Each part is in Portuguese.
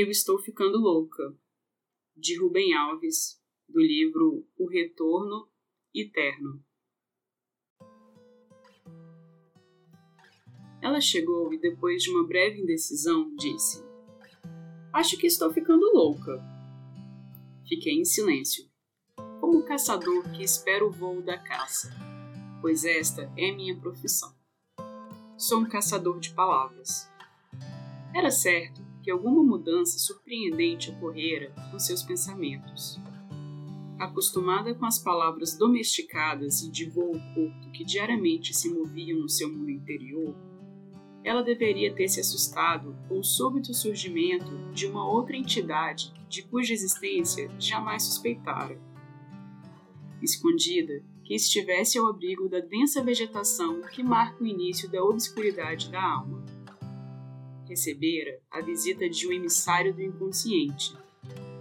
Eu Estou Ficando Louca, de Rubem Alves, do livro O Retorno Eterno. Ela chegou e, depois de uma breve indecisão, disse: Acho que estou ficando louca. Fiquei em silêncio, como um caçador que espera o voo da caça, pois esta é minha profissão. Sou um caçador de palavras. Era certo que alguma mudança surpreendente ocorrera com seus pensamentos. Acostumada com as palavras domesticadas e de voo curto que diariamente se moviam no seu mundo interior, ela deveria ter se assustado com o súbito surgimento de uma outra entidade de cuja existência jamais suspeitara. Escondida, que estivesse ao abrigo da densa vegetação que marca o início da obscuridade da alma recebera a visita de um emissário do inconsciente,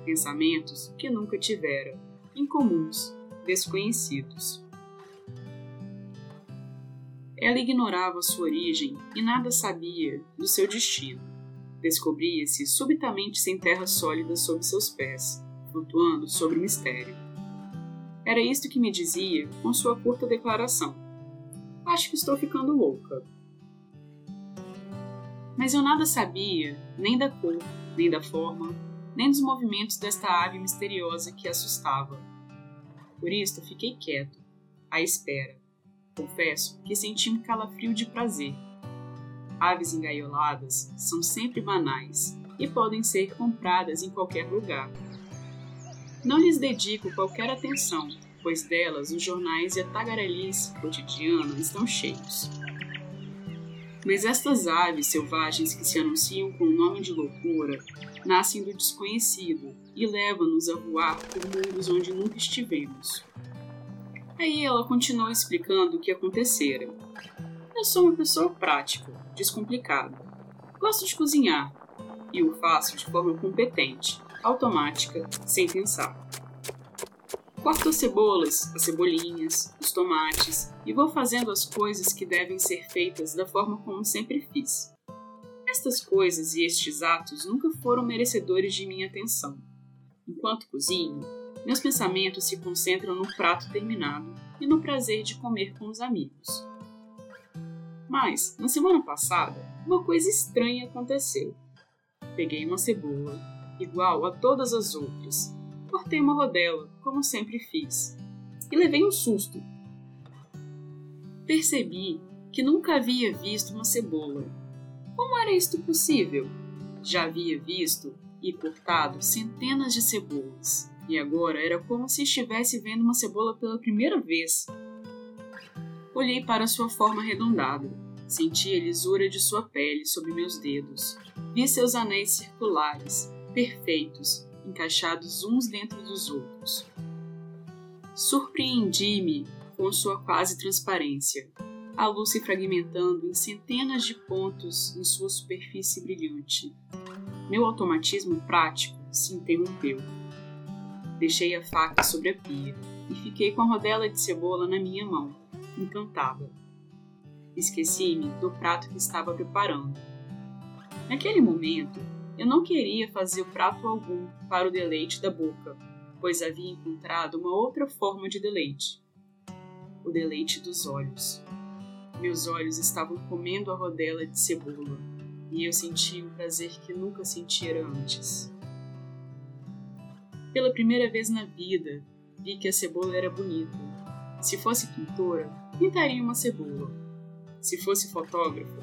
pensamentos que nunca tivera, incomuns, desconhecidos. Ela ignorava sua origem e nada sabia do seu destino. Descobria-se subitamente sem terra sólida sob seus pés, flutuando sobre o mistério. Era isto que me dizia com sua curta declaração. Acho que estou ficando louca mas eu nada sabia, nem da cor, nem da forma, nem dos movimentos desta ave misteriosa que assustava. Por isto fiquei quieto, à espera. Confesso que senti um calafrio de prazer. Aves engaioladas são sempre banais e podem ser compradas em qualquer lugar. Não lhes dedico qualquer atenção, pois delas os jornais e a tagarelice cotidiana estão cheios. Mas estas aves selvagens que se anunciam com o nome de loucura nascem do desconhecido e levam-nos a voar por mundos onde nunca estivemos. Aí ela continuou explicando o que acontecera. Eu sou uma pessoa prática, descomplicada. Gosto de cozinhar e o faço de forma competente, automática, sem pensar. Corto as cebolas, as cebolinhas, os tomates e vou fazendo as coisas que devem ser feitas da forma como sempre fiz. Estas coisas e estes atos nunca foram merecedores de minha atenção. Enquanto cozinho, meus pensamentos se concentram no prato terminado e no prazer de comer com os amigos. Mas, na semana passada, uma coisa estranha aconteceu. Peguei uma cebola, igual a todas as outras, cortei uma rodela, como sempre fiz, e levei um susto. Percebi que nunca havia visto uma cebola. Como era isto possível? Já havia visto e cortado centenas de cebolas, e agora era como se estivesse vendo uma cebola pela primeira vez. Olhei para sua forma arredondada, senti a lisura de sua pele sob meus dedos, vi seus anéis circulares, perfeitos, encaixados uns dentro dos outros. Surpreendi-me com sua quase transparência, a luz se fragmentando em centenas de pontos em sua superfície brilhante. Meu automatismo prático se interrompeu. Deixei a faca sobre a pia e fiquei com a rodela de cebola na minha mão, encantada. Esqueci-me do prato que estava preparando. Naquele momento, eu não queria fazer prato algum para o deleite da boca, pois havia encontrado uma outra forma de deleite: o deleite dos olhos. Meus olhos estavam comendo a rodela de cebola e eu sentia um prazer que nunca sentira antes. Pela primeira vez na vida, vi que a cebola era bonita. Se fosse pintora, pintaria uma cebola. Se fosse fotógrafa,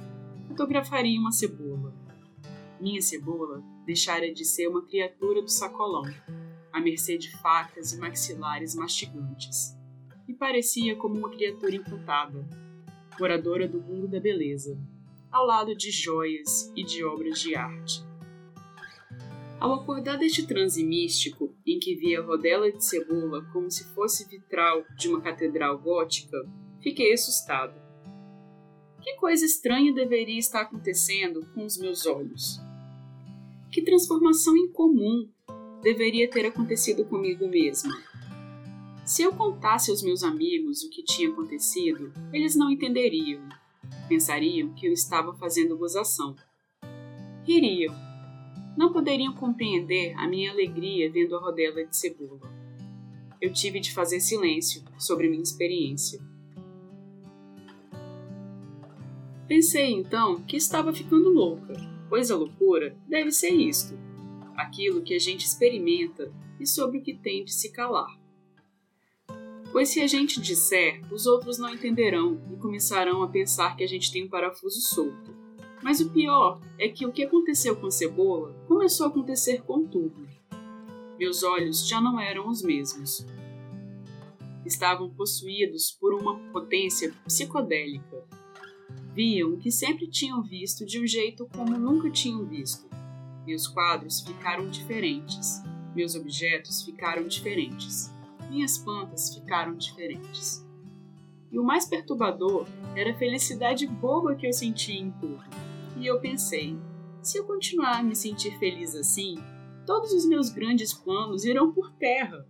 fotografaria uma cebola. Minha cebola deixara de ser uma criatura do sacolão, à mercê de facas e maxilares mastigantes, e parecia como uma criatura encantada, moradora do mundo da beleza, ao lado de joias e de obras de arte. Ao acordar deste transe místico, em que via a rodela de cebola como se fosse vitral de uma catedral gótica, fiquei assustado. Que coisa estranha deveria estar acontecendo com os meus olhos? Que transformação incomum deveria ter acontecido comigo mesma? Se eu contasse aos meus amigos o que tinha acontecido, eles não entenderiam. Pensariam que eu estava fazendo gozação. Ririam. não poderiam compreender a minha alegria vendo a rodela de cebola. Eu tive de fazer silêncio sobre minha experiência. Pensei então que estava ficando louca, pois a loucura deve ser isto: aquilo que a gente experimenta e sobre o que tem de se calar. Pois se a gente disser, os outros não entenderão e começarão a pensar que a gente tem um parafuso solto. Mas o pior é que o que aconteceu com a cebola começou a acontecer com tudo. Meus olhos já não eram os mesmos. Estavam possuídos por uma potência psicodélica. Viam o que sempre tinham visto de um jeito como nunca tinham visto. Meus quadros ficaram diferentes. Meus objetos ficaram diferentes. Minhas plantas ficaram diferentes. E o mais perturbador era a felicidade boba que eu sentia em tudo e eu pensei: se eu continuar a me sentir feliz assim, todos os meus grandes planos irão por terra.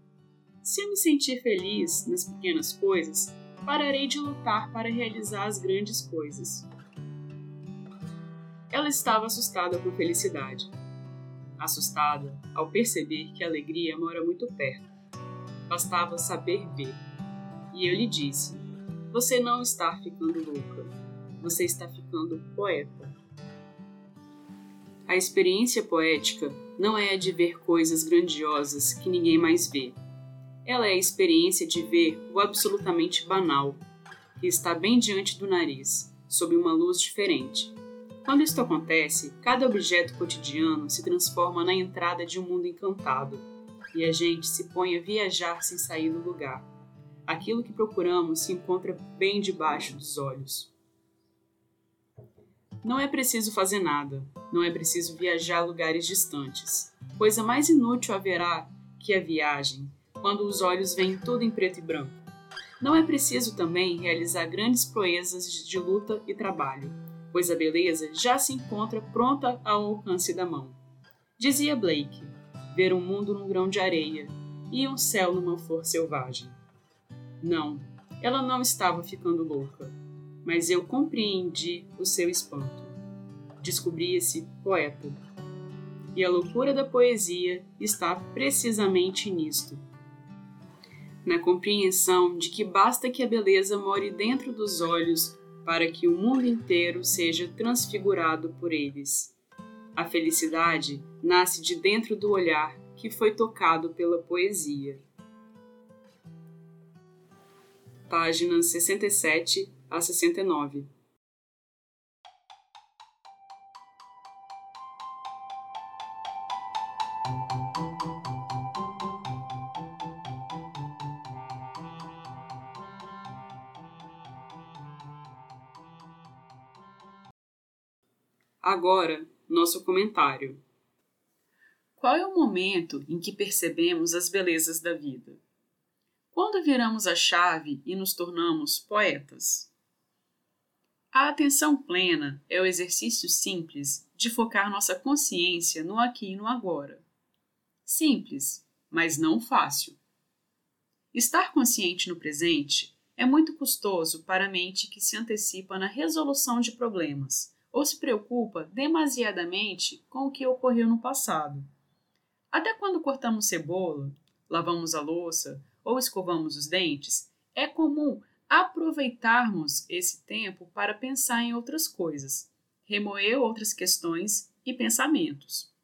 Se eu me sentir feliz nas pequenas coisas, pararei de lutar para realizar as grandes coisas. Ela estava assustada por felicidade. Assustada ao perceber que a alegria mora muito perto. Bastava saber ver. E eu lhe disse: Você não está ficando louca. Você está ficando poeta. A experiência poética não é a de ver coisas grandiosas que ninguém mais vê. Ela é a experiência de ver o absolutamente banal, que está bem diante do nariz, sob uma luz diferente. Quando isto acontece, cada objeto cotidiano se transforma na entrada de um mundo encantado, e a gente se põe a viajar sem sair do lugar. Aquilo que procuramos se encontra bem debaixo dos olhos. Não é preciso fazer nada, não é preciso viajar a lugares distantes. Coisa mais inútil haverá que a viagem, quando os olhos veem tudo em preto e branco. Não é preciso também realizar grandes proezas de luta e trabalho, pois a beleza já se encontra pronta ao alcance da mão. Dizia Blake: ver um mundo num grão de areia e um céu numa flor selvagem. Não, ela não estava ficando louca mas eu compreendi o seu espanto. Descobri-se poeta. E a loucura da poesia está precisamente nisto na compreensão de que basta que a beleza more dentro dos olhos para que o mundo inteiro seja transfigurado por eles. A felicidade nasce de dentro do olhar que foi tocado pela poesia. Páginas 67 a 69. Agora, nosso comentário. Qual é o momento em que percebemos as belezas da vida? Quando viramos a chave e nos tornamos poetas? A atenção plena é o exercício simples de focar nossa consciência no aqui e no agora. Simples, mas não fácil. Estar consciente no presente é muito custoso para a mente que se antecipa na resolução de problemas ou se preocupa demasiadamente com o que ocorreu no passado. Até quando cortamos cebola, lavamos a louça ou escovamos os dentes, é comum aproveitarmos esse tempo para pensar em outras coisas, remoer outras questões e pensamentos.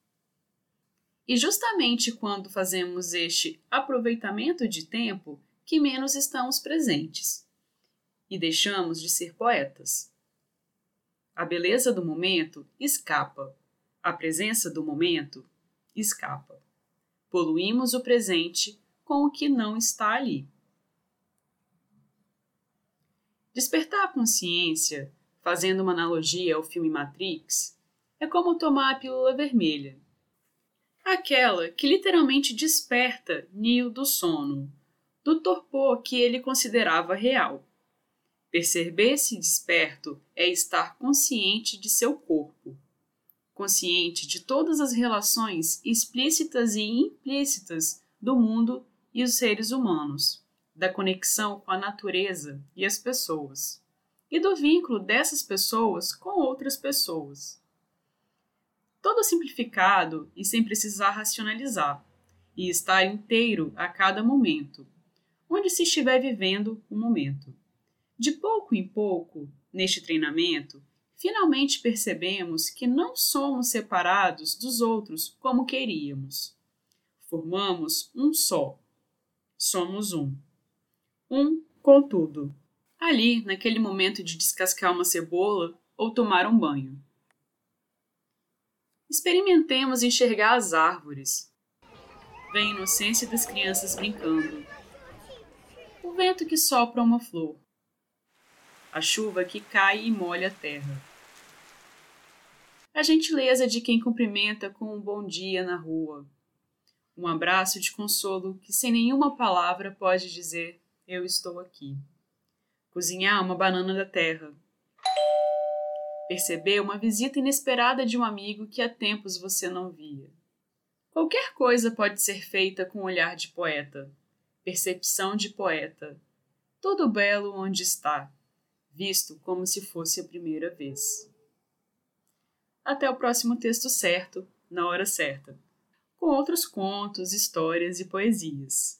E justamente quando fazemos este aproveitamento de tempo que menos estamos presentes e deixamos de ser poetas. A beleza do momento escapa, a presença do momento escapa. Poluímos o presente com o que não está ali. Despertar a consciência, fazendo uma analogia ao filme Matrix, é como tomar a pílula vermelha. Aquela que literalmente desperta Neo do sono, do torpor que ele considerava real. Perceber-se desperto é estar consciente de seu corpo, consciente de todas as relações explícitas e implícitas do mundo e os seres humanos da conexão com a natureza e as pessoas, e do vínculo dessas pessoas com outras pessoas. todo simplificado e sem precisar racionalizar, e estar inteiro a cada momento, onde se estiver vivendo o momento. De pouco em pouco, neste treinamento, finalmente percebemos que não somos separados dos outros como queríamos. Formamos um só. Somos um. Um com tudo. Ali, naquele momento de descascar uma cebola ou tomar um banho. Experimentemos enxergar as árvores. Vem a inocência das crianças brincando. O vento que sopra uma flor. A chuva que cai e molha a terra. A gentileza de quem cumprimenta com um bom dia na rua. Um abraço de consolo que sem nenhuma palavra pode dizer eu estou aqui. Cozinhar uma banana da terra Percebeu uma visita inesperada de um amigo que há tempos você não via. Qualquer coisa pode ser feita com olhar de poeta, percepção de poeta, todo belo onde está, visto como se fosse a primeira vez. Até o próximo texto certo, na hora certa, com outros contos, histórias e poesias.